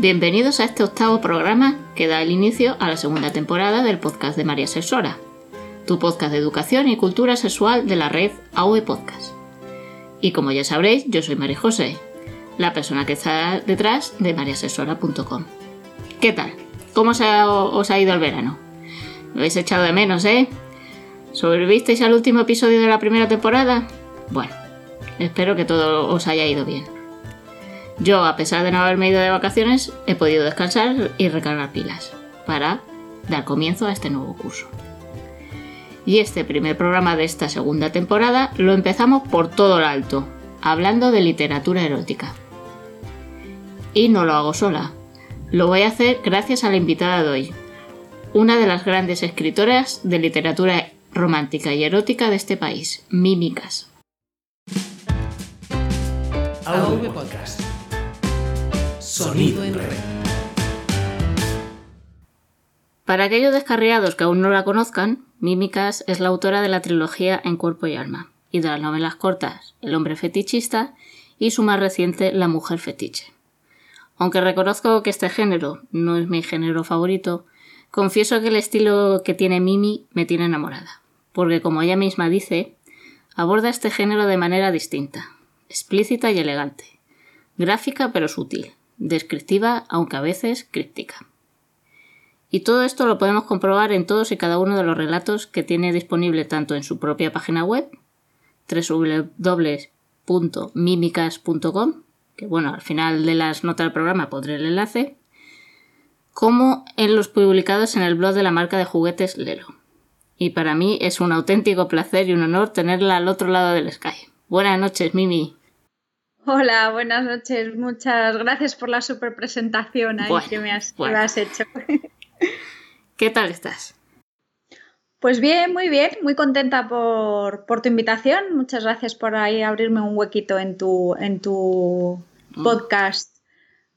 Bienvenidos a este octavo programa que da el inicio a la segunda temporada del podcast de María Sexora, tu podcast de educación y cultura sexual de la red AOE Podcast. Y como ya sabréis, yo soy María José, la persona que está detrás de mariasexora.com. ¿Qué tal? ¿Cómo os ha ido el verano? Lo habéis echado de menos, ¿eh? ¿Sobrevivisteis al último episodio de la primera temporada? Bueno, espero que todo os haya ido bien. Yo, a pesar de no haberme ido de vacaciones, he podido descansar y recargar pilas para dar comienzo a este nuevo curso. Y este primer programa de esta segunda temporada lo empezamos por todo lo alto, hablando de literatura erótica. Y no lo hago sola, lo voy a hacer gracias a la invitada de hoy, una de las grandes escritoras de literatura romántica y erótica de este país, Mímicas. Podcast. Sonido en red. Para aquellos descarriados que aún no la conozcan, Mímicas es la autora de la trilogía En cuerpo y alma y de las novelas cortas El hombre fetichista y su más reciente La mujer fetiche. Aunque reconozco que este género no es mi género favorito, confieso que el estilo que tiene Mimi me tiene enamorada, porque como ella misma dice, aborda este género de manera distinta, explícita y elegante, gráfica pero sutil, descriptiva aunque a veces críptica. Y todo esto lo podemos comprobar en todos y cada uno de los relatos que tiene disponible tanto en su propia página web, www.mimicas.com, que bueno, al final de las notas del programa pondré el enlace, como en los publicados en el blog de la marca de juguetes Lelo. Y para mí es un auténtico placer y un honor tenerla al otro lado del Sky. Buenas noches, Mimi. Hola, buenas noches. Muchas gracias por la super presentación que, me has, hecho. ¿Qué tal estás? Pues bien, muy bien, muy contenta por, tu invitación. Muchas gracias por ahí abrirme un huequito en tu, en tu mm. podcast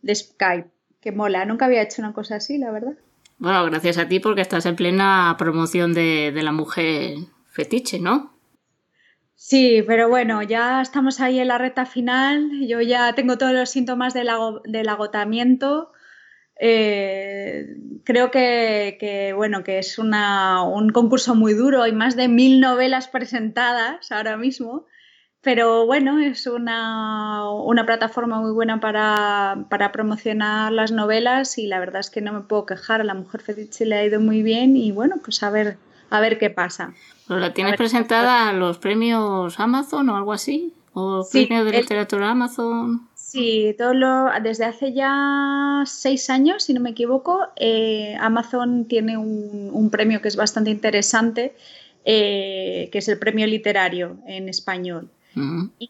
de Skype. Que mola, nunca había hecho una cosa así, la verdad. Bueno, gracias a ti porque estás en plena promoción de, de la mujer fetiche, ¿no? Sí, pero bueno, ya estamos ahí en la recta final. Yo ya tengo todos los síntomas del, agotamiento. Eh, creo que, bueno, que es un concurso muy duro. Hay más de mil novelas presentadas ahora mismo. Pero bueno, es una, plataforma muy buena para, para, promocionar las novelas y la verdad es que no me puedo quejar. A la mujer fetiche le ha ido muy bien y bueno, pues a ver, a ver qué pasa. ¿La tienes presentada a los premios Amazon o algo así? ¿O premios de literatura Amazon? Sí, todo lo, desde hace ya seis años, si no me equivoco, eh, Amazon tiene un, premio que es bastante interesante, eh, que es el premio literario en español. Y,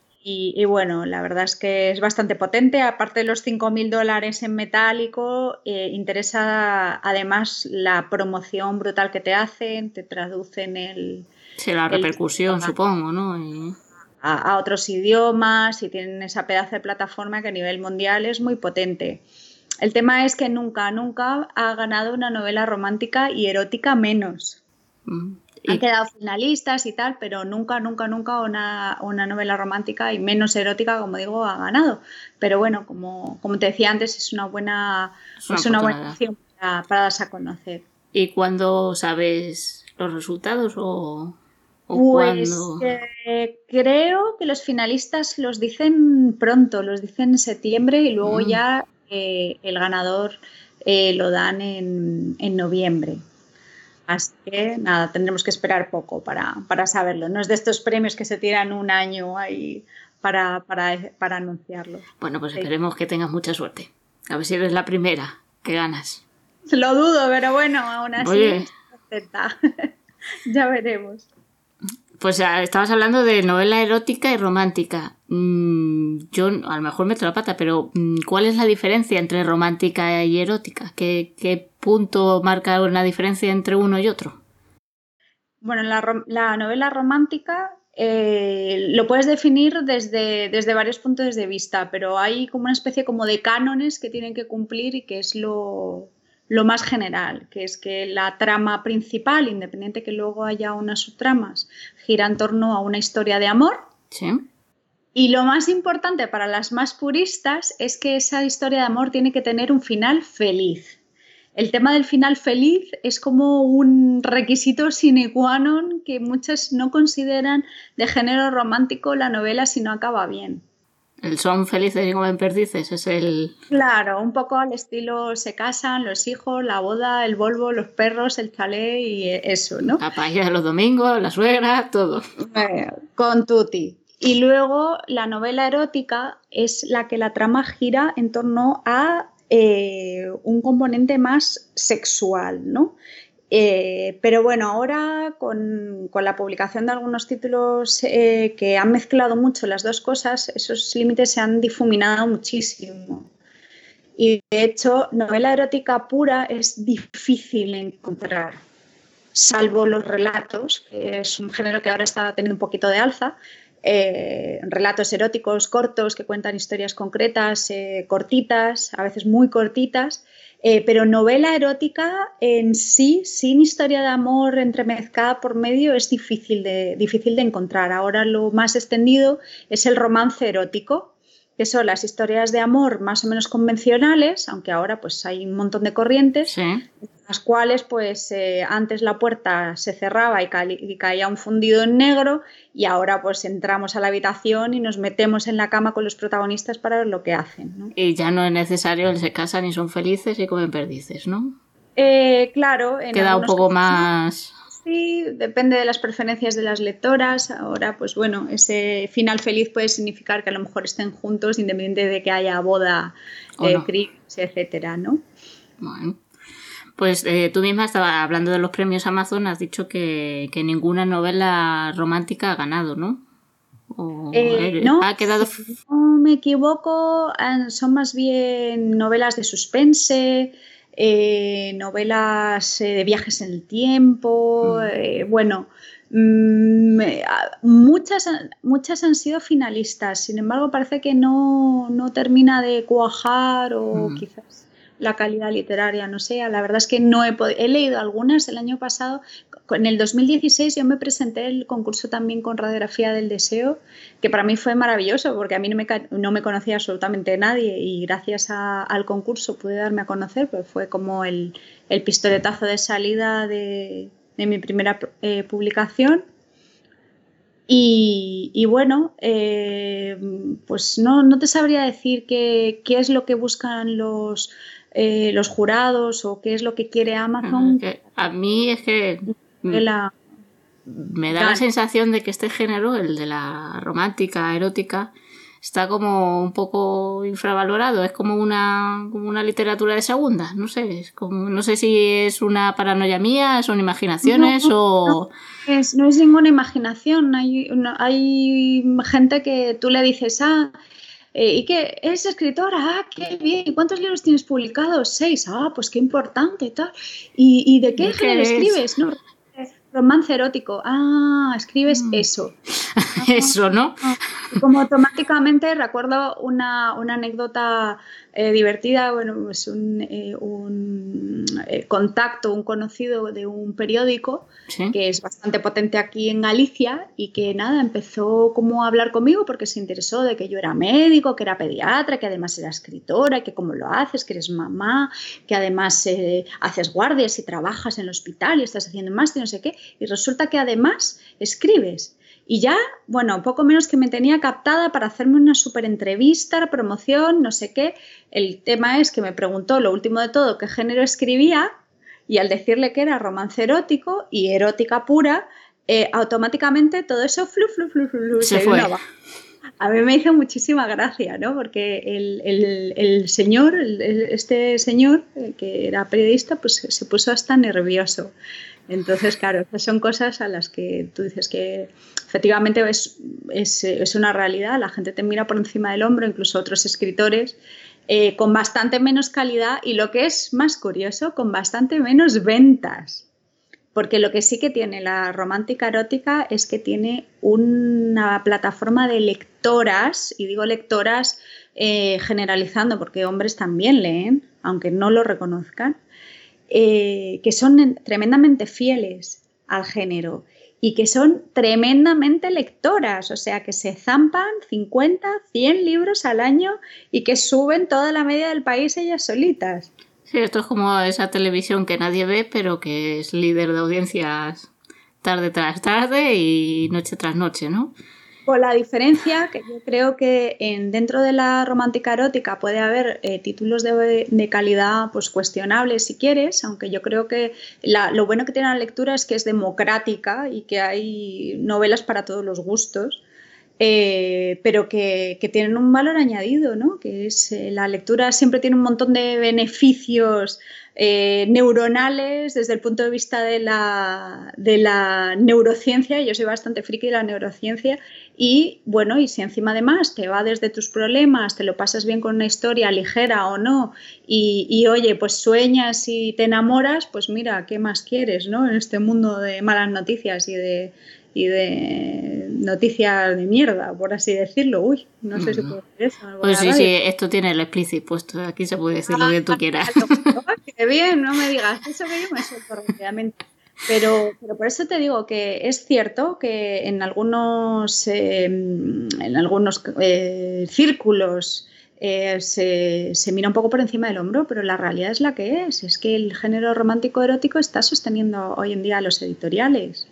bueno, la verdad es que es bastante potente. Aparte de los 5.000 dólares en metálico, eh, interesa además la promoción brutal que te hacen, te traducen el... Sí, la repercusión, supongo, ¿no? A, otros idiomas y tienen esa pedazo de plataforma que a nivel mundial es muy potente. El tema es que nunca, nunca ha ganado una novela romántica y erótica menos. Han quedado finalistas y tal, pero nunca, nunca, nunca una, novela romántica y menos erótica, como digo, ha ganado. Pero bueno, como, como te decía antes, es una buena, es una, buena opción para, darse a conocer. ¿Y cuándo sabes los resultados o, pues eh, creo que los finalistas los dicen pronto, los dicen en septiembre y luego mm. ya eh, el ganador eh, lo dan en, en noviembre. Así que nada, tendremos que esperar poco para, saberlo. No es de estos premios que se tiran un año ahí para, para, anunciarlo. Bueno, pues esperemos que tengas mucha suerte. A ver si eres la primera que ganas. Lo dudo, pero bueno, aún así. ya veremos. Pues ah, estabas hablando de novela erótica y romántica. Mm, yo a lo mejor meto la pata, pero mm, ¿cuál es la diferencia entre romántica y erótica? ¿Qué, punto marca una diferencia entre uno y otro? Bueno, la, novela romántica eh, lo puedes definir desde, desde varios puntos de vista, pero hay como una especie como de cánones que tienen que cumplir y que es lo, lo más general, que es que la trama principal, independiente que luego haya unas subtramas, gira en torno a una historia de amor. Y lo más importante para las más puristas es que esa historia de amor tiene que tener un final feliz. El tema del final feliz es como un requisito sine qua non que muchas no consideran de género romántico la novela si no acaba bien. El son felices y comen perdices es el... Claro, un poco al estilo se casan, los hijos, la boda, el Volvo, los perros, el chalet y eso, ¿no? La paella de los domingos, la suegra, todo. con tutti. Y luego la novela erótica es la que la trama gira en torno a eh, un componente más sexual, ¿no? Eh, pero bueno, ahora con, la publicación de algunos títulos eh, que han mezclado mucho las dos cosas, esos límites se han difuminado muchísimo. Y de hecho, novela erótica pura es difícil encontrar, salvo los relatos, que es un género que ahora está teniendo un poquito de alza, eh, relatos eróticos cortos que cuentan historias concretas, eh, cortitas, a veces muy cortitas, eh, pero novela erótica en sí, sin historia de amor entremezcada por medio, es difícil de, difícil de encontrar. Ahora lo más extendido es el romance erótico, que son las historias de amor más o menos convencionales, aunque ahora pues hay un montón de corrientes, las cuales pues eh, antes la puerta se cerraba y, caía un fundido en negro y ahora pues entramos a la habitación y nos metemos en la cama con los protagonistas para ver lo que hacen. Y ya no es necesario, se casan y son felices y comen perdices, ¿no? Eh, claro. Queda un poco más... Sí, depende de las preferencias de las lectoras. Ahora, pues bueno, ese final feliz puede significar que a lo mejor estén juntos independientemente de que haya boda, eh, etcétera, ¿no? Bueno. Pues eh, tú misma estaba hablando de los premios Amazon, has dicho que, ninguna novela romántica ha ganado, ¿no? Eh, no, ha quedado. no me equivoco, son más bien novelas de suspense, eh, novelas de viajes en el tiempo. Mm. bueno, mm, muchas, muchas han sido finalistas, sin embargo, parece que no, termina de cuajar o mm. quizás la calidad literaria no sea. La verdad es que no he, he leído algunas el año pasado. En el 2016 yo me presenté el concurso también con Radiografía del Deseo, que para mí fue maravilloso porque a mí no me, no me conocía absolutamente nadie y gracias al concurso pude darme a conocer, pues fue como el, pistoletazo de salida de, mi primera eh, publicación. Y, bueno, eh, pues no, no, te sabría decir qué, qué, es lo que buscan los, eh, los jurados o qué es lo que quiere Amazon. a mí es que me da la sensación de que este género, el de la romántica, erótica, está como un poco infravalorado. Es como una, como una literatura de segunda. No sé, es como, no sé si es una paranoia mía, son imaginaciones o... No es, no es ninguna imaginación. Hay, hay gente que tú le dices, ah, eh, ¿Y qué? ¿Es escritora? Ah, qué bien. ¿Y cuántos libros tienes publicados? Seis. Ah, pues qué importante y tal. ¿Y, de qué género escribes? No, romance erótico. Ah, escribes mm. eso. eso, ¿no? Como automáticamente recuerdo una, una anécdota eh, divertida, bueno, es un, eh, eh, contacto, un conocido de un periódico que es bastante potente aquí en Galicia y que nada, empezó como a hablar conmigo porque se interesó de que yo era médico, que era pediatra, que además era escritora, que cómo lo haces, que eres mamá, que además haces guardias y trabajas en el hospital y estás haciendo más y no sé qué. Y resulta que además escribes. Y ya, bueno, poco menos que me tenía captada para hacerme una super entrevista, promoción, no sé qué. El tema es que me preguntó lo último de todo qué género escribía y al decirle que era romance erótico y erótica pura, eh, automáticamente todo eso flu, flu, flu, flu, se, fue. A mí me hizo muchísima gracia, ¿no? Porque el, señor, este señor, eh, que era periodista, pues se puso hasta nervioso. Entonces, claro, esas son cosas a las que tú dices que efectivamente es, es, una realidad, la gente te mira por encima del hombro, incluso otros escritores, eh, con bastante menos calidad y lo que es más curioso, con bastante menos ventas. Porque lo que sí que tiene la romántica erótica es que tiene una plataforma de lectoras, y digo lectoras eh, generalizando, porque hombres también leen, aunque no lo reconozcan, eh, que son tremendamente fieles al género y que son tremendamente lectoras, o sea, que se zampan 50, 100 libros al año y que suben toda la media del país ellas solitas. Sí, esto es como esa televisión que nadie ve, pero que es líder de audiencias tarde tras tarde y noche tras noche, ¿no? Con la diferencia que yo creo que en, dentro de la romántica erótica puede haber eh, títulos de, de, calidad pues cuestionables si quieres, aunque yo creo que la, lo bueno que tiene la lectura es que es democrática y que hay novelas para todos los gustos. Eh, pero que, tienen un valor añadido, ¿no? que es eh, la lectura siempre tiene un montón de beneficios eh, neuronales desde el punto de vista de la, de la neurociencia, yo soy bastante friki de la neurociencia, y bueno, y si encima además te va desde tus problemas, te lo pasas bien con una historia ligera o no, y, y, oye, pues sueñas y te enamoras, pues mira, ¿qué más quieres, no? En este mundo de malas noticias y de, y de noticias de mierda, por así decirlo. Uy, no sé si puedo decir eso. Pues sí, sí, esto tiene el explícito puesto. Aquí se puede decir lo que tú quieras. Qué bien, no me digas eso que yo me suelto rápidamente. Pero, pero por eso te digo que es cierto que en algunos, eh, en algunos eh, círculos eh, se, se, mira un poco por encima del hombro, pero la realidad es la que es. Es que el género romántico erótico está sosteniendo hoy en día a los editoriales.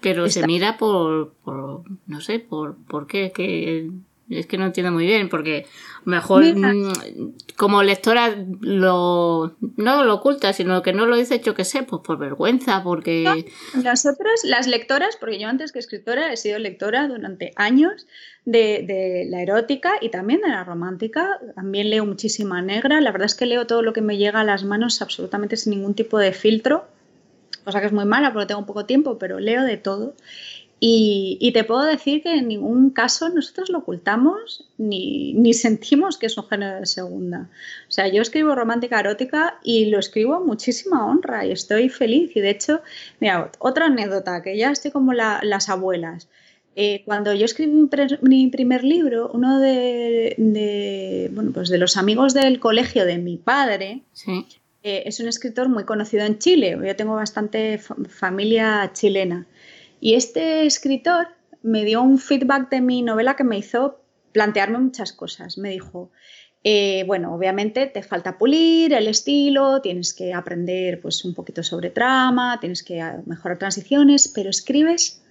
Pero Está... se mira por, por, no sé, por, por qué, que es que no entiendo muy bien, porque mejor mmm, como lectora lo no lo oculta, sino que no lo dice, yo que sé, pues por vergüenza, porque... No, las otras, las lectoras, porque yo antes que escritora he sido lectora durante años de, de, la erótica y también de la romántica, también leo muchísima negra, la verdad es que leo todo lo que me llega a las manos absolutamente sin ningún tipo de filtro cosa que es muy mala porque tengo poco tiempo, pero leo de todo. Y, te puedo decir que en ningún caso nosotros lo ocultamos ni, ni, sentimos que es un género de segunda. O sea, yo escribo romántica erótica y lo escribo a muchísima honra y estoy feliz. Y de hecho, mira, otra anécdota, que ya estoy como la, las abuelas. Eh, cuando yo escribí mi, primer libro, uno de, bueno, pues de los amigos del colegio de mi padre, eh, es un escritor muy conocido en Chile. Yo tengo bastante familia chilena. Y este escritor me dio un feedback de mi novela que me hizo plantearme muchas cosas. Me dijo, eh, bueno, obviamente te falta pulir el estilo, tienes que aprender pues, un poquito sobre trama, tienes que mejorar transiciones, pero escribes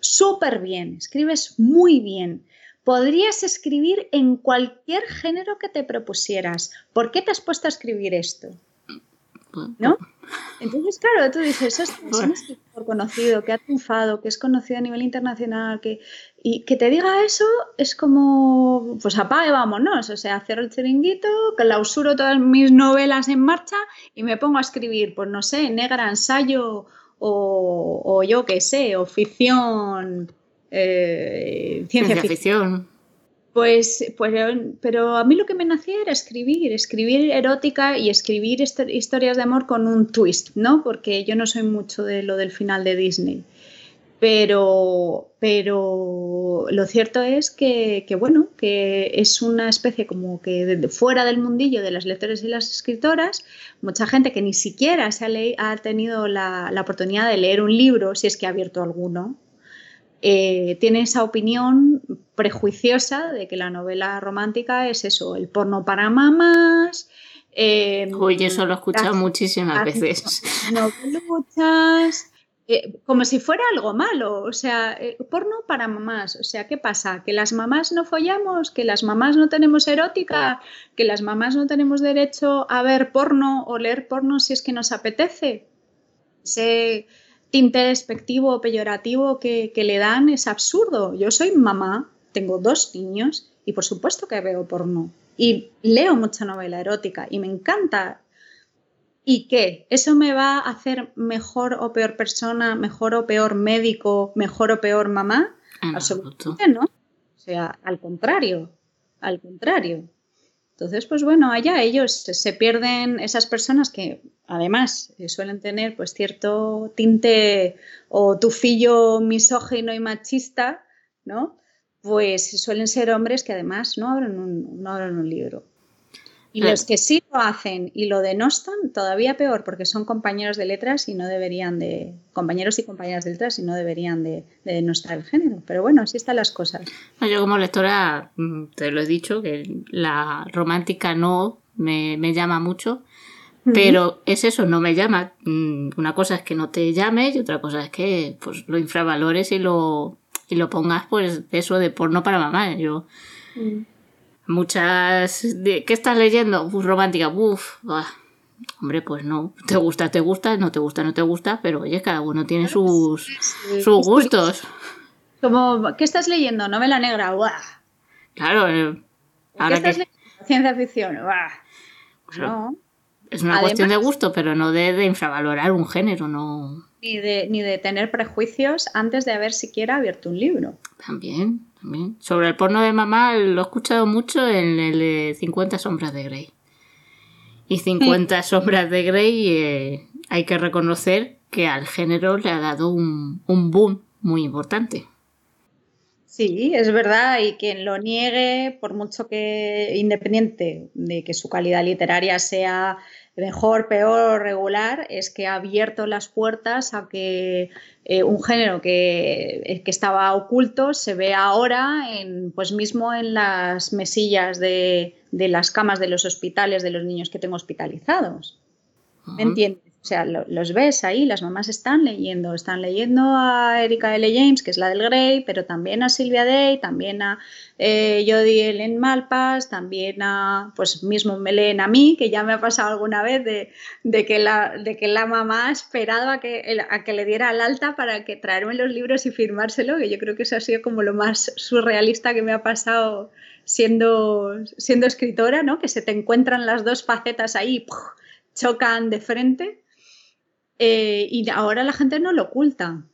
súper bien, escribes muy bien. Podrías escribir en cualquier género que te propusieras. ¿Por qué te has puesto a escribir esto? ¿No? Entonces, claro, tú dices, es un escritor conocido, que ha triunfado, que es conocido a nivel internacional, que, y que te diga eso es como, pues apague, vámonos, o sea, cierro el chiringuito, clausuro todas mis novelas en marcha y me pongo a escribir, pues no sé, negra, ensayo o, o yo qué sé, o ficción, eh, ciencia, ciencia ficción. ficción. Pues, pues, pero a mí lo que me nacía era escribir, escribir erótica y escribir historias de amor con un twist, ¿no? Porque yo no soy mucho de lo del final de Disney. Pero, pero lo cierto es que, que, bueno, que es una especie como que de, fuera del mundillo de las lectores y las escritoras, mucha gente que ni siquiera se ha, ha tenido la, la oportunidad de leer un libro, si es que ha abierto alguno, eh, tiene esa opinión prejuiciosa de que la novela romántica es eso, el porno para mamás. Eh, Uy, eso lo he escuchado muchísimas veces. Noveluchas, eh, como si fuera algo malo, o sea, eh, porno para mamás. O sea, ¿qué pasa? ¿Que las mamás no follamos? ¿Que las mamás no tenemos erótica? ¿Que las mamás no tenemos derecho a ver porno o leer porno si es que nos apetece? Se tinte despectivo o peyorativo que, que, le dan es absurdo. Yo soy mamá, tengo dos niños y por supuesto que veo porno. Y leo mucha novela erótica y me encanta. ¿Y qué? ¿Eso me va a hacer mejor o peor persona, mejor o peor médico, mejor o peor mamá? Ah, Absolutamente no. O sea, al contrario, al contrario. Entonces, pues bueno, allá ellos se pierden esas personas que además eh, suelen tener pues cierto tinte o tufillo misógino y machista, ¿no? Pues suelen ser hombres que además no abren un, no abren un libro. Y los que sí lo hacen y lo denostan, todavía peor, porque son compañeros de letras y no deberían de, compañeros y compañeras de letras y no deberían de, denostar el género. Pero bueno, así están las cosas. Yo como lectora, mm, te lo he dicho, que la romántica no me, llama mucho, pero es eso, no me llama. Mm, una cosa es que no te llame y otra cosa es que pues lo infravalores y lo, y lo pongas pues eso de porno para mamá. Yo... Mm muchas... ¿Qué estás leyendo? Uf, romántica, uff, hombre, pues no, te gusta, te gusta, no te gusta, no te gusta, pero oye, cada uno tiene sus, sus gustos. Como, ¿qué estás leyendo? Novela negra, ¡buah! Claro, eh, ¿Qué estás leyendo? Ciencia ficción. Pues no. Es una cuestión de gusto, pero no de, infravalorar un género, no. Ni de, ni de tener prejuicios antes de haber siquiera abierto un libro. También. Sobre el porno de mamá lo he escuchado mucho en el de 50 sombras de Grey. Y 50 sombras de Grey eh, hay que reconocer que al género le ha dado un, un boom muy importante. Sí, es verdad, y quien lo niegue, por mucho que independiente de que su calidad literaria sea mejor, peor o regular, es que ha abierto las puertas a que eh, un género que, eh, que, estaba oculto se vea ahora en, pues mismo en las mesillas de, de, las camas de los hospitales de los niños que tengo hospitalizados. ¿Me entiendes? O sea, los ves ahí, las mamás están leyendo, están leyendo a Erika L. James, que es la del Grey, pero también a Silvia Day, también a eh, Jodie Ellen Malpas, también a, pues mismo me leen a mí, que ya me ha pasado alguna vez de, que, la, de que la mamá ha esperado a que, a que le diera el alta para que traerme los libros y firmárselo, que yo creo que eso ha sido como lo más surrealista que me ha pasado siendo, siendo escritora, ¿no? Que se te encuentran las dos facetas ahí, chocan de frente eh, y ahora la gente no lo oculta.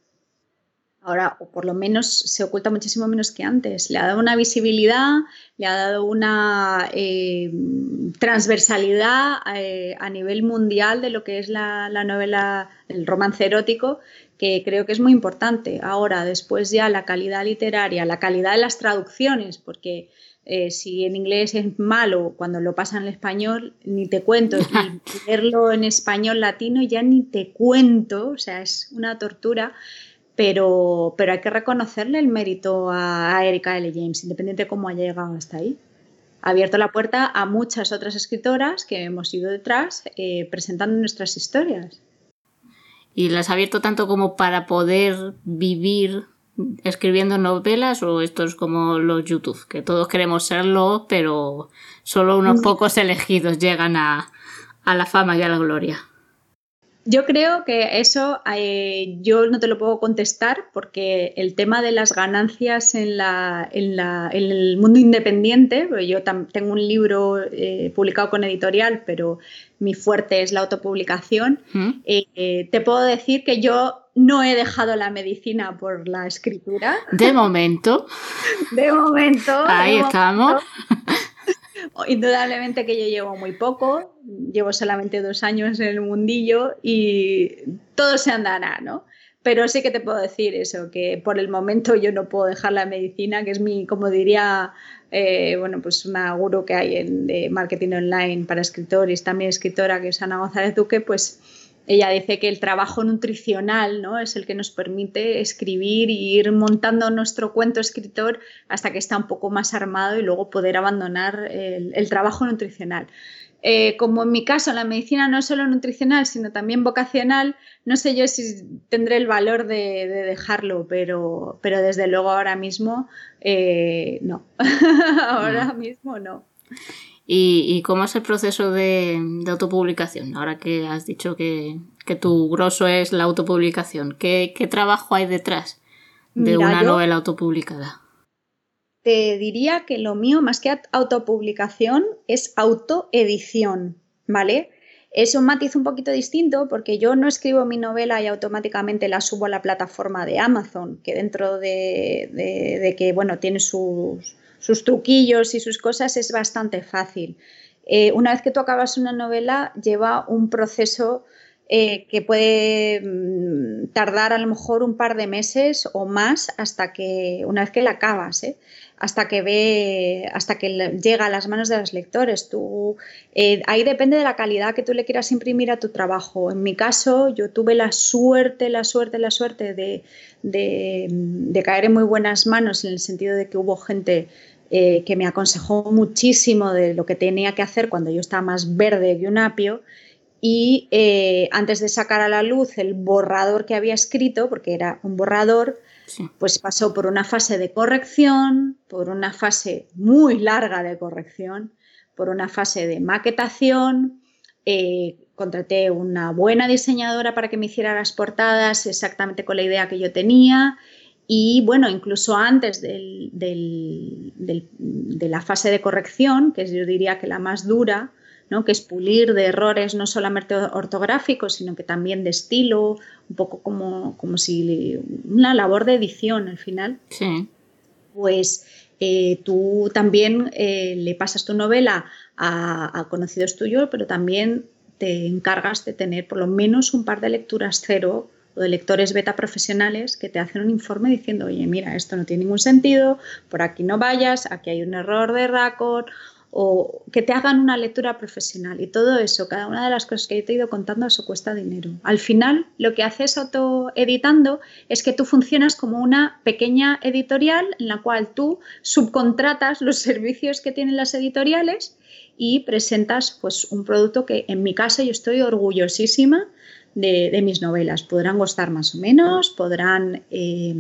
Ahora, o por lo menos se oculta muchísimo menos que antes. Le ha dado una visibilidad, le ha dado una eh, transversalidad eh, a nivel mundial de lo que es la, la, novela, el romance erótico, que creo que es muy importante. Ahora, después ya la calidad literaria, la calidad de las traducciones, porque eh, si en inglés es malo cuando lo pasa en español, ni te cuento. Y leerlo en español latino ya ni te cuento, o sea, es una tortura. Pero, pero hay que reconocerle el mérito a, Erika L. James, independiente de cómo haya llegado hasta ahí. Ha abierto la puerta a muchas otras escritoras que hemos ido detrás eh, presentando nuestras historias. Y las ha abierto tanto como para poder vivir escribiendo novelas o esto es como los YouTube, que todos queremos serlo, pero solo unos pocos elegidos llegan a, a la fama y a la gloria? Yo creo que eso eh, yo no te lo puedo contestar porque el tema de las ganancias en, la, en, la, en el mundo independiente, yo tengo un libro eh, publicado con editorial, pero mi fuerte es la autopublicación, eh, te puedo decir que yo no he dejado la medicina por la escritura. De momento. de momento. Ahí estamos. Indudablemente que yo llevo muy poco, llevo solamente dos años en el mundillo y todo se andará, ¿no? Pero sí que te puedo decir eso, que por el momento yo no puedo dejar la medicina, que es mi, como diría, eh, bueno, pues una gurú que hay en de marketing online para escritores, también escritora, que es Ana González Duque, pues ella dice que el trabajo nutricional ¿no? es el que nos permite escribir y ir montando nuestro cuento escritor hasta que está un poco más armado y luego poder abandonar el, trabajo nutricional. Eh, como en mi caso la medicina no es solo nutricional, sino también vocacional, no sé yo si tendré el valor de, dejarlo, pero, pero, desde luego ahora mismo eh, no. ahora mismo no. ¿Y, cómo es el proceso de, autopublicación? Ahora que has dicho que, tu grosso es la autopublicación, ¿qué, trabajo hay detrás de una novela autopublicada? Te diría que lo mío, más que autopublicación, es autoedición, ¿vale? Es un matiz un poquito distinto porque yo no escribo mi novela y automáticamente la subo a la plataforma de Amazon, que dentro de, de que, bueno, tiene sus sus truquillos y sus cosas es bastante fácil. Eh, una vez que tú acabas una novela, lleva un proceso eh, que puede mm, tardar a lo mejor un par de meses o más hasta que, una vez que la acabas, ¿eh? hasta que ve, hasta que llega a las manos de los lectores. Tú, eh, ahí depende de la calidad que tú le quieras imprimir a tu trabajo. En mi caso, yo tuve la suerte, la suerte, la suerte de, de, caer en muy buenas manos en el sentido de que hubo gente eh, que me aconsejó muchísimo de lo que tenía que hacer cuando yo estaba más verde que un apio. Y eh, antes de sacar a la luz el borrador que había escrito, porque era un borrador, pues pasó por una fase de corrección, por una fase muy larga de corrección, por una fase de maquetación. Eh, contraté una buena diseñadora para que me hiciera las portadas exactamente con la idea que yo tenía. Y bueno, incluso antes de la fase de corrección, que yo diría que la más dura, que es pulir de errores no solamente ortográficos, sino que también de estilo, un poco como, como si una labor de edición al final. Sí. Pues eh, tú también eh, le pasas tu novela a, a, conocidos tuyos, pero también te encargas de tener por lo menos un par de lecturas cero o de lectores beta profesionales que te hacen un informe diciendo, oye, mira, esto no tiene ningún sentido, por aquí no vayas, aquí hay un error de raccord o que te hagan una lectura profesional y todo eso, cada una de las cosas que yo te he ido contando, eso cuesta dinero. Al final, lo que haces autoeditando es que tú funcionas como una pequeña editorial en la cual tú subcontratas los servicios que tienen las editoriales y presentas pues un producto que en mi caso yo estoy orgullosísima de, mis novelas. Podrán gustar más o menos, podrán eh,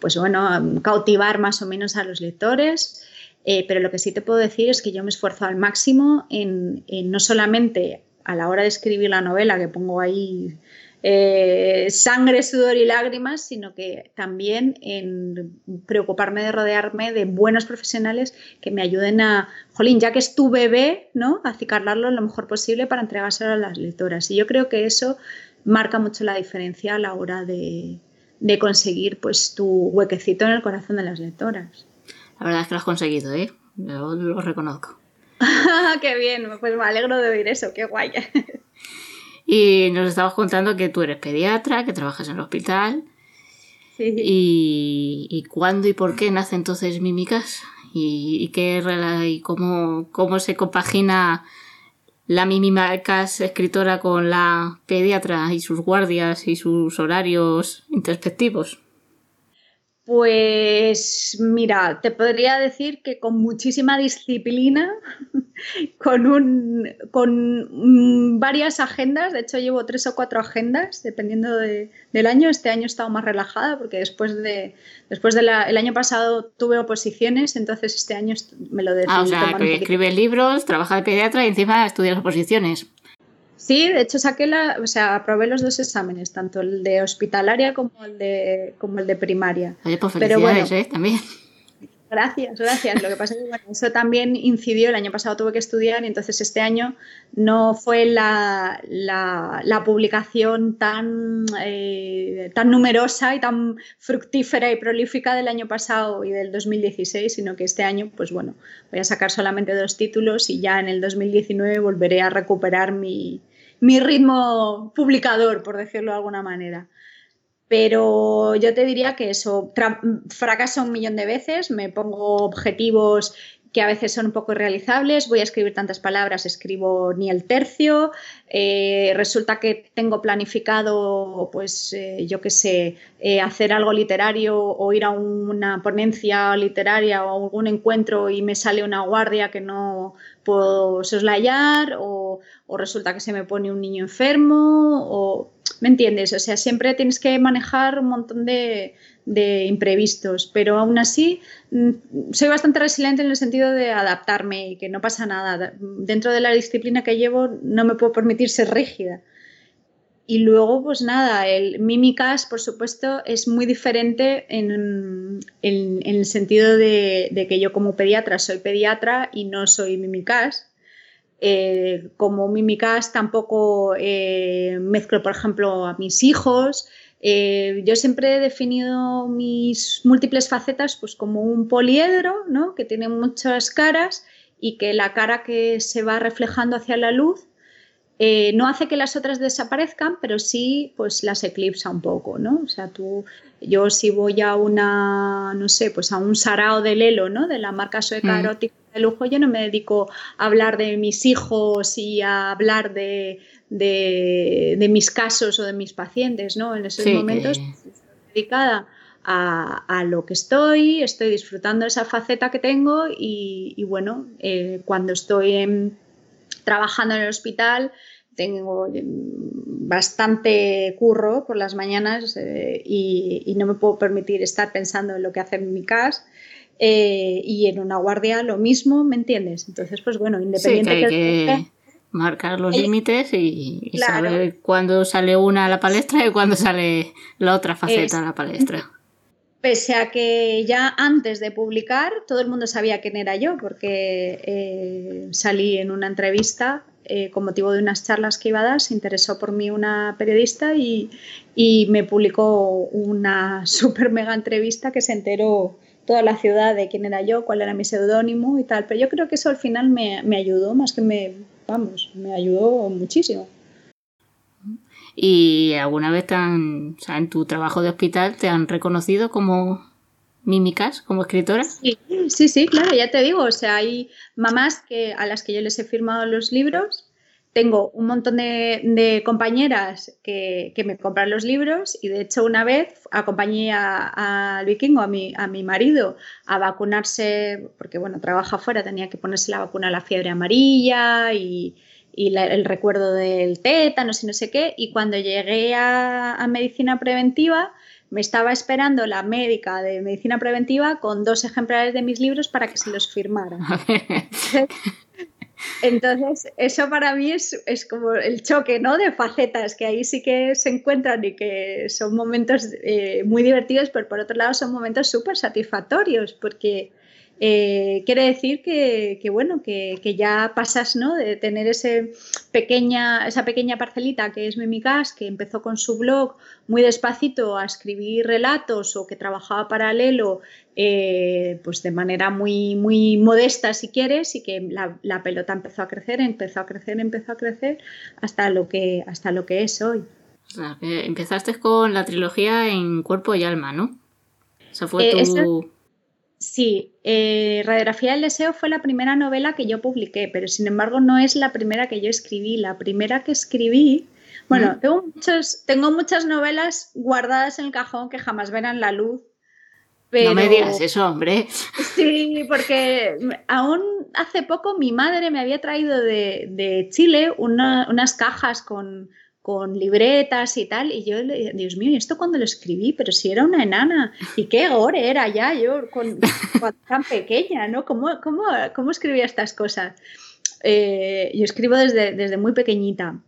pues bueno, cautivar más o menos a los lectores eh, pero lo que sí te puedo decir es que yo me esfuerzo al máximo en, no solamente a la hora de escribir la novela, que pongo ahí eh, sangre, sudor y lágrimas, sino que también en preocuparme de rodearme de buenos profesionales que me ayuden a, jolín, ya que es tu bebé, ¿no? Acicarlarlo lo mejor posible para entregárselo a las lectoras. Y yo creo que eso marca mucho la diferencia a la hora de, de conseguir pues tu huequecito en el corazón de las lectoras. La verdad es que lo has conseguido, ¿eh? Yo lo reconozco. qué bien, pues me alegro de oír eso, qué guay. y nos estabas contando que tú eres pediatra, que trabajas en el hospital. Sí. Y, y cuándo y por qué nace entonces Mímicas y, qué y cómo, cómo se compagina la Mímicas escritora con la pediatra y sus guardias y sus horarios introspectivos. Pues mira, te podría decir que con muchísima disciplina, con, un, con varias agendas, de hecho llevo tres o cuatro agendas dependiendo del año. Este año he estado más relajada porque después de después del año pasado tuve oposiciones, entonces este año me lo decidí. Ah, o sea, que libros, trabaja de pediatra y encima estudia oposiciones. Sí, de hecho saqué la, o sea, aprobé los dos exámenes, tanto el de hospitalaria como el de, como el de primaria. Oye, pues felicidades, ¿eh? También. Gracias, gracias. Lo que pasa es que bueno, eso también incidió. El año pasado tuve que estudiar y entonces este año no fue la, la, publicación tan, eh, tan numerosa y tan fructífera y prolífica del año pasado y del 2016, sino que este año, pues bueno, voy a sacar solamente dos títulos y ya en el 2019 volveré a recuperar mi, mi ritmo publicador, por decirlo de alguna manera. Pero yo te diría que eso fracasa un millón de veces, me pongo objetivos que a veces son un poco irrealizables, voy a escribir tantas palabras, escribo ni el tercio, eh, resulta que tengo planificado, pues eh, yo qué sé, eh, hacer algo literario o ir a una ponencia literaria o algún encuentro y me sale una guardia que no puedo soslayar o, o resulta que se me pone un niño enfermo o... ¿Me entiendes? O sea, siempre tienes que manejar un montón de, imprevistos, pero aún así mm, soy bastante resiliente en el sentido de adaptarme y que no pasa nada. Dentro de la disciplina que llevo no me puedo permitir ser rígida. Y luego, pues nada, el mímicas, por supuesto, es muy diferente en, el sentido de, que yo como pediatra soy pediatra y no soy mímicas. Eh, como mímicas tampoco eh, mezclo, por ejemplo, a mis hijos, eh, yo siempre he definido mis múltiples facetas pues, como un poliedro, ¿no? que tiene muchas caras y que la cara que se va reflejando hacia la luz eh, no hace que las otras desaparezcan, pero sí pues las eclipsa un poco, ¿no? O sea, tú, yo si voy a una, no sé, pues a un sarao de Lelo, ¿no? De la marca sueca mm. erótica de lujo, yo no me dedico a hablar de mis hijos y a hablar de, mis casos o de mis pacientes, ¿no? En esos momentos estoy dedicada a, lo que estoy, estoy disfrutando de esa faceta que tengo y, bueno, eh, cuando estoy trabajando en el hospital tengo bastante curro por las mañanas eh, y, no me puedo permitir estar pensando en lo que hace mi casa. Eh, y en una guardia lo mismo, ¿me entiendes? Entonces, pues bueno, independiente sí, que, marcar los límites y, saber cuándo sale una a la palestra y cuándo sale la otra faceta a la palestra. Pese a que ya antes de publicar todo el mundo sabía quién era yo, porque eh, salí en una entrevista eh, con motivo de unas charlas que iba a dar, se interesó por mí una periodista y, me publicó una súper mega entrevista que se enteró toda la ciudad de quién era yo, cuál era mi seudónimo y tal. Pero yo creo que eso al final me, me ayudó, más que me, vamos, me ayudó muchísimo. ¿Y alguna vez en tu trabajo de hospital te han reconocido como mímicas, como escritora? Sí, sí, sí, claro, ya te digo. O sea, hay mamás que, a las que yo les he firmado los libros. Tengo un montón de, compañeras que, me compran los libros y de hecho una vez acompañé al vikingo, a mi, a mi marido, a vacunarse, porque bueno, trabaja afuera, tenía que ponerse la vacuna a la fiebre amarilla y, y el recuerdo del tétano y no sé qué. Y cuando llegué a, medicina preventiva, me estaba esperando la médica de medicina preventiva con dos ejemplares de mis libros para que se los firmara. Entonces, eso para mí es, es, como el choque ¿no? de facetas que ahí sí que se encuentran y que son momentos eh, muy divertidos, pero por otro lado son momentos súper satisfactorios porque eh, quiere decir que, bueno, que, ya pasas ¿no? de tener ese pequeña, esa pequeña parcelita que es Mimicas, que empezó con su blog muy despacito a escribir relatos o que trabajaba paralelo eh, pues de manera muy, muy modesta si quieres y que la, pelota empezó a crecer, empezó a crecer, empezó a crecer hasta lo que, hasta lo que es hoy. empezaste con la trilogía en cuerpo y alma, ¿no? Esa fue eh, tu... Sí, eh, Radiografía del Deseo fue la primera novela que yo publiqué, pero sin embargo no es la primera que yo escribí. La primera que escribí, bueno, tengo, muchos, tengo muchas novelas guardadas en el cajón que jamás verán la luz. No me digas eso, hombre. Sí, porque aún hace poco mi madre me había traído de, Chile unas cajas con, con libretas y tal, y yo, Dios mío, ¿y esto cuando lo escribí? Pero si era una enana, y qué gore era ya yo con, tan pequeña, ¿no? ¿Cómo, cómo, cómo escribía estas cosas? Eh, yo escribo desde, desde muy pequeñita,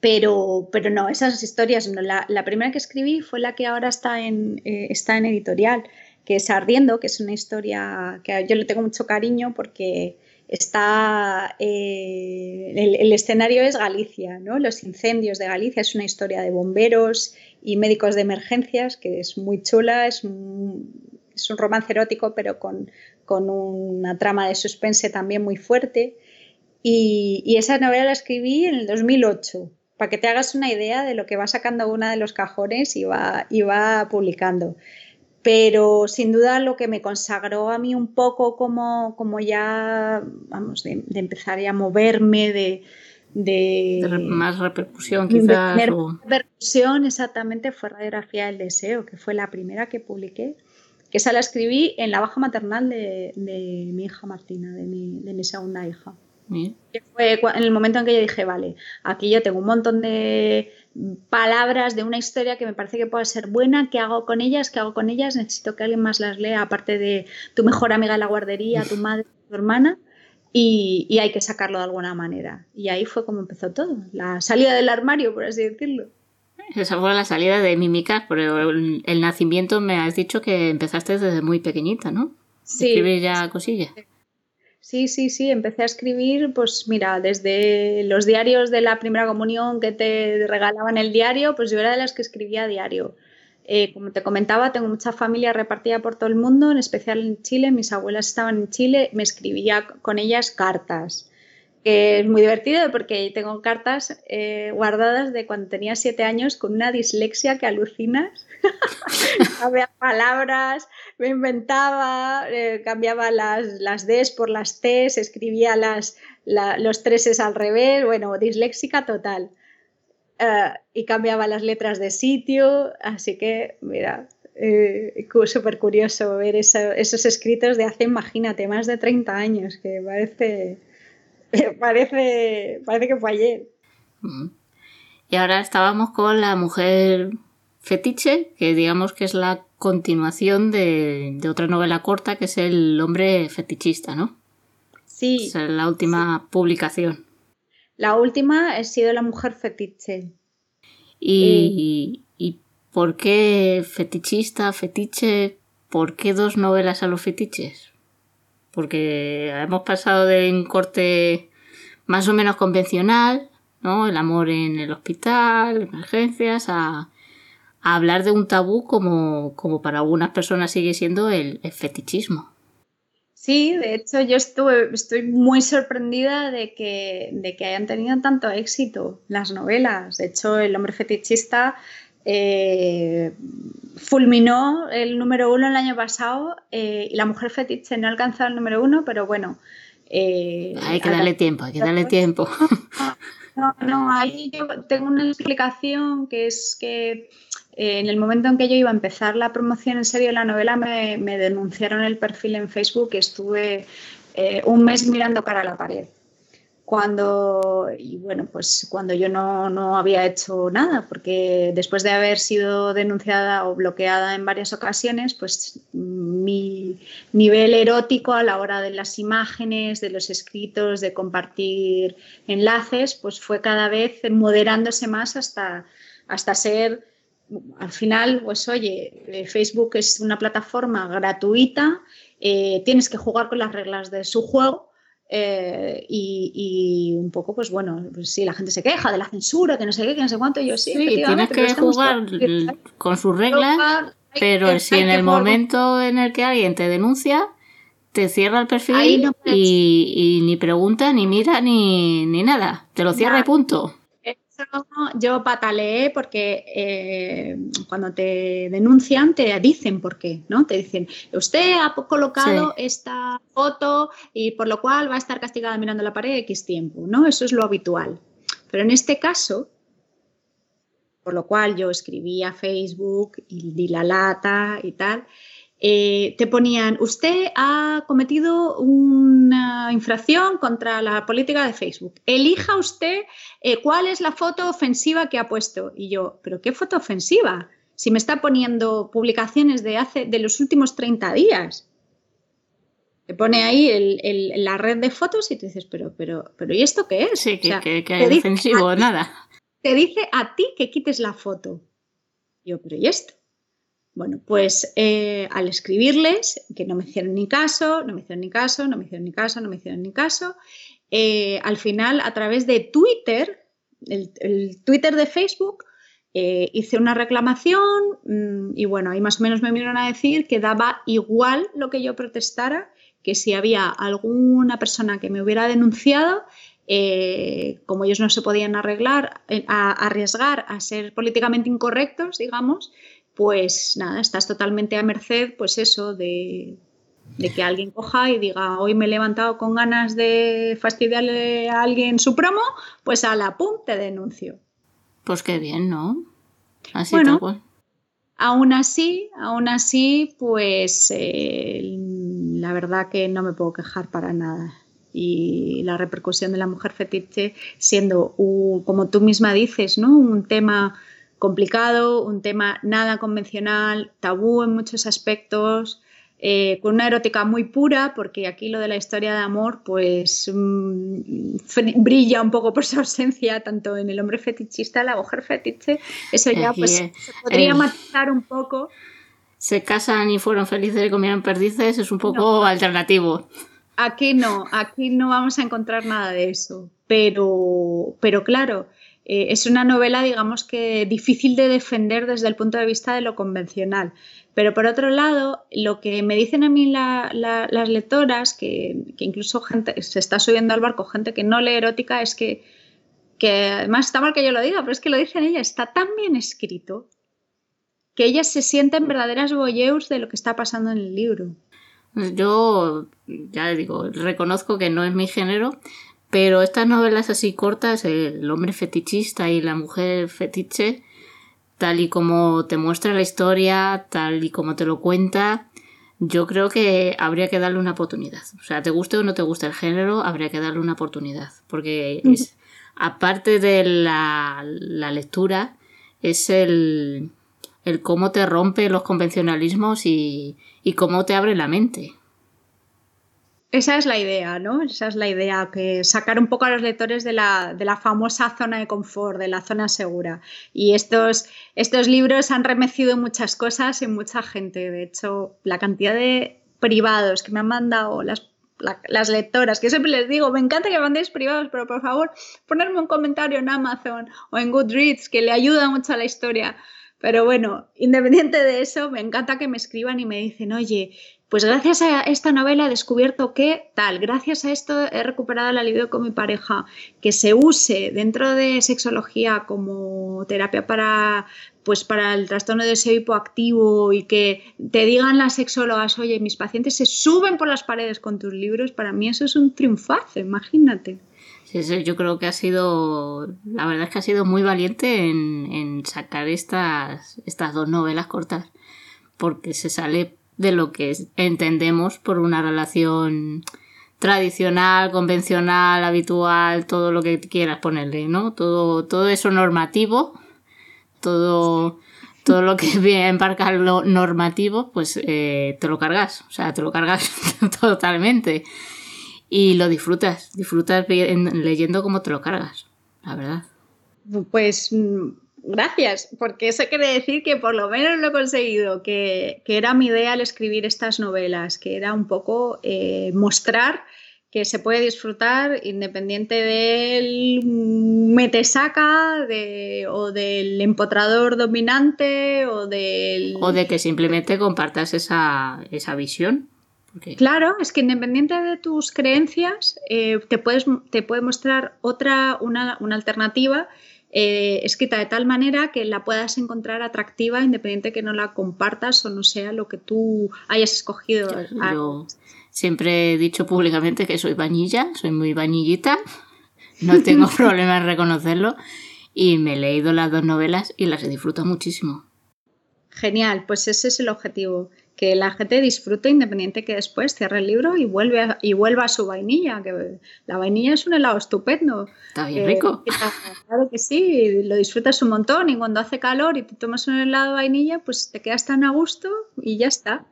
pero, pero no, esas historias no. La, la, primera que escribí fue la que ahora está en, eh, está en editorial, que es Ardiendo, que es una historia que yo le tengo mucho cariño porque está eh, el, escenario es Galicia, ¿no? Los incendios de Galicia es una historia de bomberos y médicos de emergencias que es muy chula, es un, romance erótico pero con, con, una trama de suspense también muy fuerte. Y, y, esa novela la escribí en el 2008, para que te hagas una idea de lo que va sacando una de los cajones y va, y va publicando pero sin duda lo que me consagró a mí un poco como, como ya, vamos, de, empezar a moverme, de, de, más repercusión quizás. De repercusión exactamente fue Radiografía del Deseo, que fue la primera que publiqué, que esa la escribí en la baja maternal de, mi hija Martina, de mi, de mi segunda hija. Fue en el momento en que yo dije, vale, aquí yo tengo un montón de palabras de una historia que me parece que pueda ser buena, ¿qué hago con ellas? ¿Qué hago con ellas? Necesito que alguien más las lea, aparte de tu mejor amiga de la guardería, tu madre, tu hermana, y, hay que sacarlo de alguna manera. Y ahí fue como empezó todo, la salida del armario, por así decirlo. Esa fue la salida de Mímica, pero el, el, nacimiento me has dicho que empezaste desde muy pequeñita, ¿no? Sí. Escribir ya cosillas. Sí, sí, sí, empecé a escribir, pues mira, desde los diarios de la primera comunión que te regalaban el diario, pues yo era de las que escribía diario. Eh, como te comentaba, tengo mucha familia repartida por todo el mundo, en especial en Chile, mis abuelas estaban en Chile, me escribía con ellas cartas. que es muy divertido porque tengo cartas eh, guardadas de cuando tenía siete años con una dislexia que alucinas. Había palabras, me inventaba, eh, cambiaba las, las Ds por las Ts, escribía las, los treses al revés, bueno, disléxica total. Eh, y cambiaba las letras de sitio, así que, mira, súper curioso ver esos escritos de hace, imagínate, más de 30 años, que parece parece, parece que fue ayer. Mm. Y ahora estábamos con la mujer fetiche, que digamos que es la continuación de, otra novela corta, que es El hombre fetichista, ¿no? Sí. es la última publicación. La última ha sido La mujer fetiche. ¿Y, ¿Y por qué fetichista, fetiche? ¿Por qué dos novelas a los fetiches? porque hemos pasado de un corte más o menos convencional, ¿no? El amor en el hospital, emergencias, a, hablar de un tabú como, como, para algunas personas sigue siendo el, fetichismo. Sí, de hecho yo estuve, estoy muy sorprendida de que, de que hayan tenido tanto éxito las novelas. De hecho, El hombre fetichista eh, fulminó el número uno el año pasado eh, y la mujer fetiche no ha alcanzado el número uno, pero bueno. Eh, hay que darle tiempo, hay que darle tiempo. No, no, ahí yo tengo una explicación que es que en el momento en que yo iba a empezar la promoción en serio de la novela me, me denunciaron el perfil en Facebook y estuve un mes mirando cara a la pared. Cuando, y bueno, pues cuando yo no, no, había hecho nada, porque después de haber sido denunciada o bloqueada en varias ocasiones, pues mi nivel erótico a la hora de las imágenes, de los escritos, de compartir enlaces, pues fue cada vez moderándose más hasta, hasta ser, al final, pues oye, eh, Facebook es una plataforma gratuita, eh, tienes que jugar con las reglas de su juego eh, y, un poco, pues bueno, pues sí, la gente se queja de la censura, que no sé qué, que no sé cuánto, yo sí. Sí, tienes que jugar con sus reglas, pero si en el momento en el que alguien te denuncia, te cierra el perfil y, ni pregunta, ni mira, ni, ni nada, te lo cierra y punto yo pataleé porque eh, cuando te denuncian te dicen por qué, ¿no? Te dicen, usted ha colocado esta foto y por lo cual va a estar castigada mirando la pared X tiempo, ¿no? Eso es lo habitual. Pero en este caso, por lo cual yo escribí a Facebook y di la lata y tal, eh, te ponían, usted ha cometido una infracción contra la política de Facebook. Elija usted eh, cuál es la foto ofensiva que ha puesto. Y yo, ¿pero qué foto ofensiva? Si me está poniendo publicaciones de, hace, de los últimos 30 días. Te pone ahí la red de fotos y te dices, pero, pero, pero ¿y esto qué es? Sí, que, es ofensivo, nada. Te dice a ti que quites la foto. Yo, pero ¿y esto? Bueno, pues eh, al escribirles, que no me hicieron ni caso, no me hicieron ni caso, no me hicieron ni caso, no me hicieron ni caso, eh, al final a través de Twitter, el, Twitter de Facebook, eh, hice una reclamación mm, y bueno, ahí más o menos me vinieron a decir que daba igual lo que yo protestara, que si había alguna persona que me hubiera denunciado, como ellos no se podían arreglar, a arriesgar a ser políticamente incorrectos, digamos, pues nada, estás totalmente a merced, pues eso, de, que alguien coja y diga, hoy me he levantado con ganas de fastidiarle a alguien su promo, pues a la pum, te denuncio. Pues qué bien, ¿no? Así bueno, Aún así, aún así, pues eh, la verdad que no me puedo quejar para nada. Y la repercusión de la mujer fetiche siendo, como tú misma dices, ¿no? Un tema complicado, un tema nada convencional, tabú en muchos aspectos, eh, con una erótica muy pura, porque aquí lo de la historia de amor pues mm, brilla un poco por su ausencia, tanto en el hombre fetichista, la mujer fetiche, eso ya pues se podría matizar un poco. Se casan y fueron felices y comieron perdices, es un poco alternativo. Aquí no, aquí no vamos a encontrar nada de eso, pero, pero claro, eh, es una novela, digamos que difícil de defender desde el punto de vista de lo convencional. Pero por otro lado, lo que me dicen a mí las lectoras, que, incluso gente se está subiendo al barco, gente que no lee erótica, es que, además está mal que yo lo diga, pero es que lo dicen ella, está tan bien escrito que ellas se sienten verdaderas voyeurs de lo que está pasando en el libro. Yo, ya digo, reconozco que no es mi género, pero estas novelas así cortas, el hombre fetichista y la mujer fetiche, tal y como te muestra la historia, tal y como te lo cuenta, yo creo que habría que darle una oportunidad. O sea, te guste o no te guste el género, habría que darle una oportunidad. Porque es, aparte de la, lectura, es el, el, cómo te rompe los convencionalismos y, y cómo te abre la mente. Esa es la idea, ¿no? Esa es la idea, que sacar un poco a los lectores de la, de la famosa zona de confort, de la zona segura. Y estos, estos libros han remecido muchas cosas en mucha gente. De hecho, la cantidad de privados que me han mandado las, las lectoras, que siempre les digo, me encanta que mandéis privados, pero por favor, ponerme un comentario en Amazon o en Goodreads, que le ayuda mucho a la historia. Pero bueno, independiente de eso, me encanta que me escriban y me dicen, oye, pues gracias a esta novela he descubierto que tal, gracias a esto he recuperado la libido con mi pareja, que se use dentro de sexología como terapia para pues para el trastorno de deseo hipoactivo y que te digan las sexólogas, oye, mis pacientes se suben por las paredes con tus libros, para mí eso es un triunfazo, imagínate. Sí, yo creo que ha sido, la verdad es que ha sido muy valiente en, en sacar estas, estas dos novelas cortas, porque se sale de lo que entendemos por una relación tradicional, convencional, habitual, todo lo que quieras ponerle, ¿no? Todo, todo eso normativo, todo, todo lo que viene embarca lo normativo, pues eh, te lo cargas, o sea, te lo cargas totalmente. Y lo disfrutas, disfrutas leyendo como te lo cargas, la verdad. Pues mm, Gracias, porque eso quiere decir que por lo menos lo he conseguido, que, era mi idea al escribir estas novelas, que era un poco eh, mostrar que se puede disfrutar independiente del metesaca de, o del empotrador dominante o del... O de que simplemente compartas esa, visión. Claro, es que independiente de tus creencias, eh, te, puedes, te puede mostrar otra, una, una alternativa eh, escrita de tal manera que la puedas encontrar atractiva independiente que no la compartas o no sea lo que tú hayas escogido. Yo siempre he dicho públicamente que soy vainilla, soy muy vainillita, no tengo problema en reconocerlo y me he leído las dos novelas y las he disfrutado muchísimo. Genial, pues ese es el objetivo, que la gente disfrute independiente que después cierre el libro y, vuelve y vuelva a su vainilla, que la vainilla es un helado estupendo. Está bien rico. claro que sí, lo disfrutas un montón y cuando hace calor y te tomas un helado de vainilla, pues te quedas tan a gusto y ya está.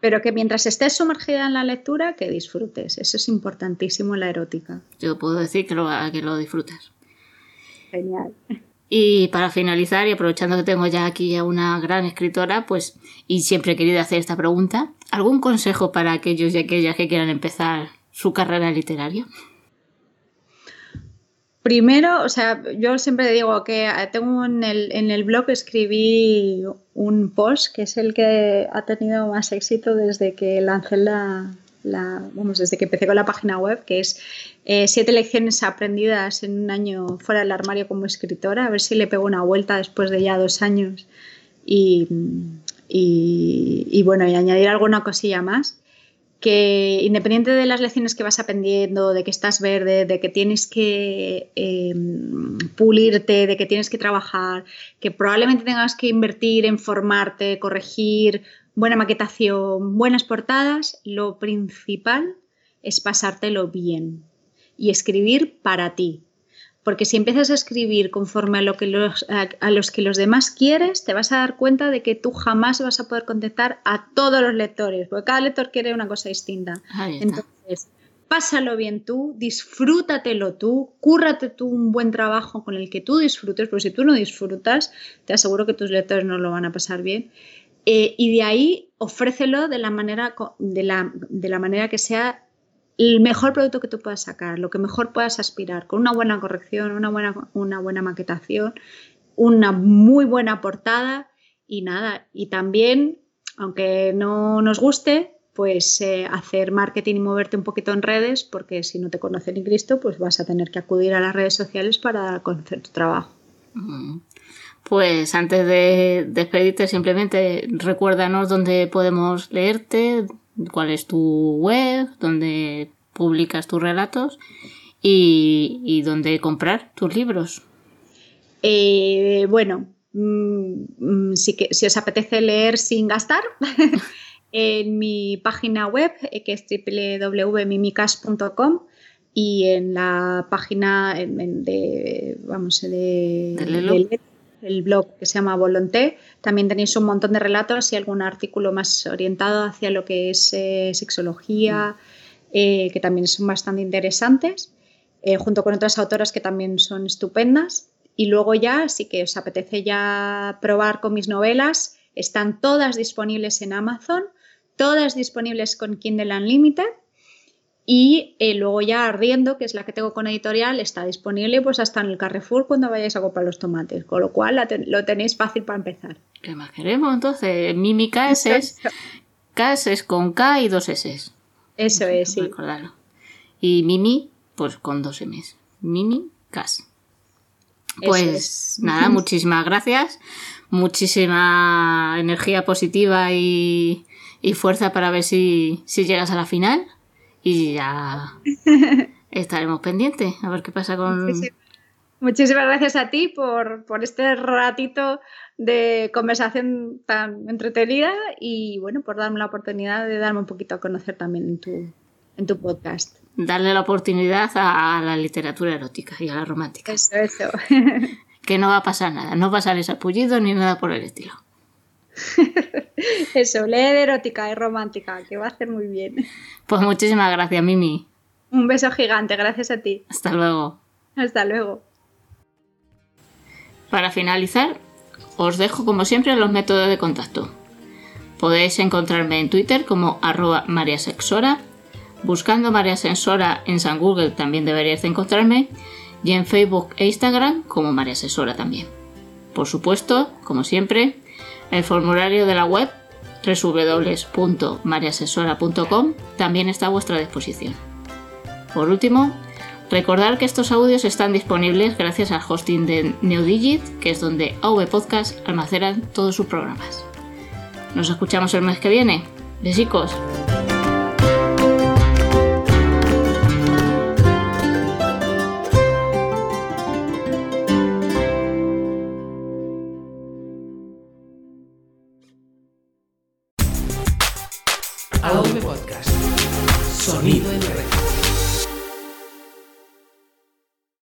Pero que mientras estés sumergida en la lectura, que disfrutes. Eso es importantísimo en la erótica. Yo puedo decir que lo, que lo disfrutas. Genial. Y para finalizar, y aprovechando que tengo ya aquí a una gran escritora, pues, y siempre he querido hacer esta pregunta, ¿algún consejo para aquellos y aquellas que quieran empezar su carrera literaria? Primero, o sea, yo siempre digo que tengo en el, en el blog escribí un post que es el que ha tenido más éxito desde que lancé la, vamos, desde que empecé con la página web, que es eh, siete lecciones aprendidas en un año fuera del armario como escritora, a ver si le pego una vuelta después de ya dos años y, y, bueno, y añadir alguna cosilla más que independiente de las lecciones que vas aprendiendo, de que estás verde, de que tienes que em, pulirte, de que tienes que trabajar, que probablemente tengas que invertir en formarte, corregir, buena maquetación, buenas portadas, lo principal es pasártelo bien y escribir para ti. Porque si empiezas a escribir conforme a, lo que los, a, los que los demás quieres, te vas a dar cuenta de que tú jamás vas a poder contestar a todos los lectores, porque cada lector quiere una cosa distinta. Entonces, pásalo bien tú, disfrútatelo tú, cúrrate tú un buen trabajo con el que tú disfrutes, porque si tú no disfrutas, te aseguro que tus lectores no lo van a pasar bien. Eh, y de ahí ofrécelo de la manera, de la, manera que sea el mejor producto que tú puedas sacar, lo que mejor puedas aspirar, con una buena corrección, una buena, una buena maquetación, una muy buena portada y nada. Y también, aunque no nos guste, pues eh, hacer marketing y moverte un poquito en redes, porque si no te conoce ni Cristo, pues vas a tener que acudir a las redes sociales para conocer tu trabajo. Pues antes de despedirte, simplemente recuérdanos dónde podemos leerte, cuál es tu web, dónde publicas tus relatos y, dónde comprar tus libros. Eh, bueno, mm, mm, si, si os apetece leer sin gastar, en mi página web, eh, que es www.mimicas.com, y en la página de, vamos, de, el blog que se llama Volonté. También tenéis un montón de relatos y algún artículo más orientado hacia lo que es eh, sexología, eh, que también son bastante interesantes, junto con otras autoras que también son estupendas. Y luego ya, si que os apetece ya probar con mis novelas, están todas disponibles en Amazon todas disponibles con Kindle Unlimited. Y eh, luego ya Ardiendo, que es la que tengo con editorial, está disponible pues hasta en el Carrefour cuando vayáis a comprar los tomates, con lo cual lo tenéis fácil para empezar. ¿Qué más queremos entonces? Mimi Cas es, es con K y dos S. Eso es, sí. Y Mimi, pues con dos M. Mimi Cas. Pues nada, muchísimas gracias. Muchísima energía positiva y, y fuerza para ver si, llegas a la final y ya estaremos pendientes a ver qué pasa con... Muchísimas gracias a ti por, este ratito de conversación tan entretenida y bueno, por darme la oportunidad de darme un poquito a conocer también en tu, en tu podcast. Darle la oportunidad a, la literatura erótica y a la romántica. Eso, eso. que no va a pasar nada, no va a salir apullido ni nada por el estilo. Eso, lee de erótica y romántica, que va a hacer muy bien. Pues muchísimas gracias, Mimi. Un beso gigante, gracias a ti. Hasta luego. Hasta luego. Para finalizar, os dejo como siempre los métodos de contacto. Podéis encontrarme en Twitter como arroba mariasexora, buscando María Sensora en San Google también deberíais encontrarme, y en Facebook e Instagram como María Sensora también. Por supuesto, como siempre, el formulario de la web www.mariasesora.com también está a vuestra disposición. Por último, recordar que estos audios están disponibles gracias al hosting de Neodigit, que es donde AV Podcast almacenan todos sus programas. Nos escuchamos el mes que viene. Besicos.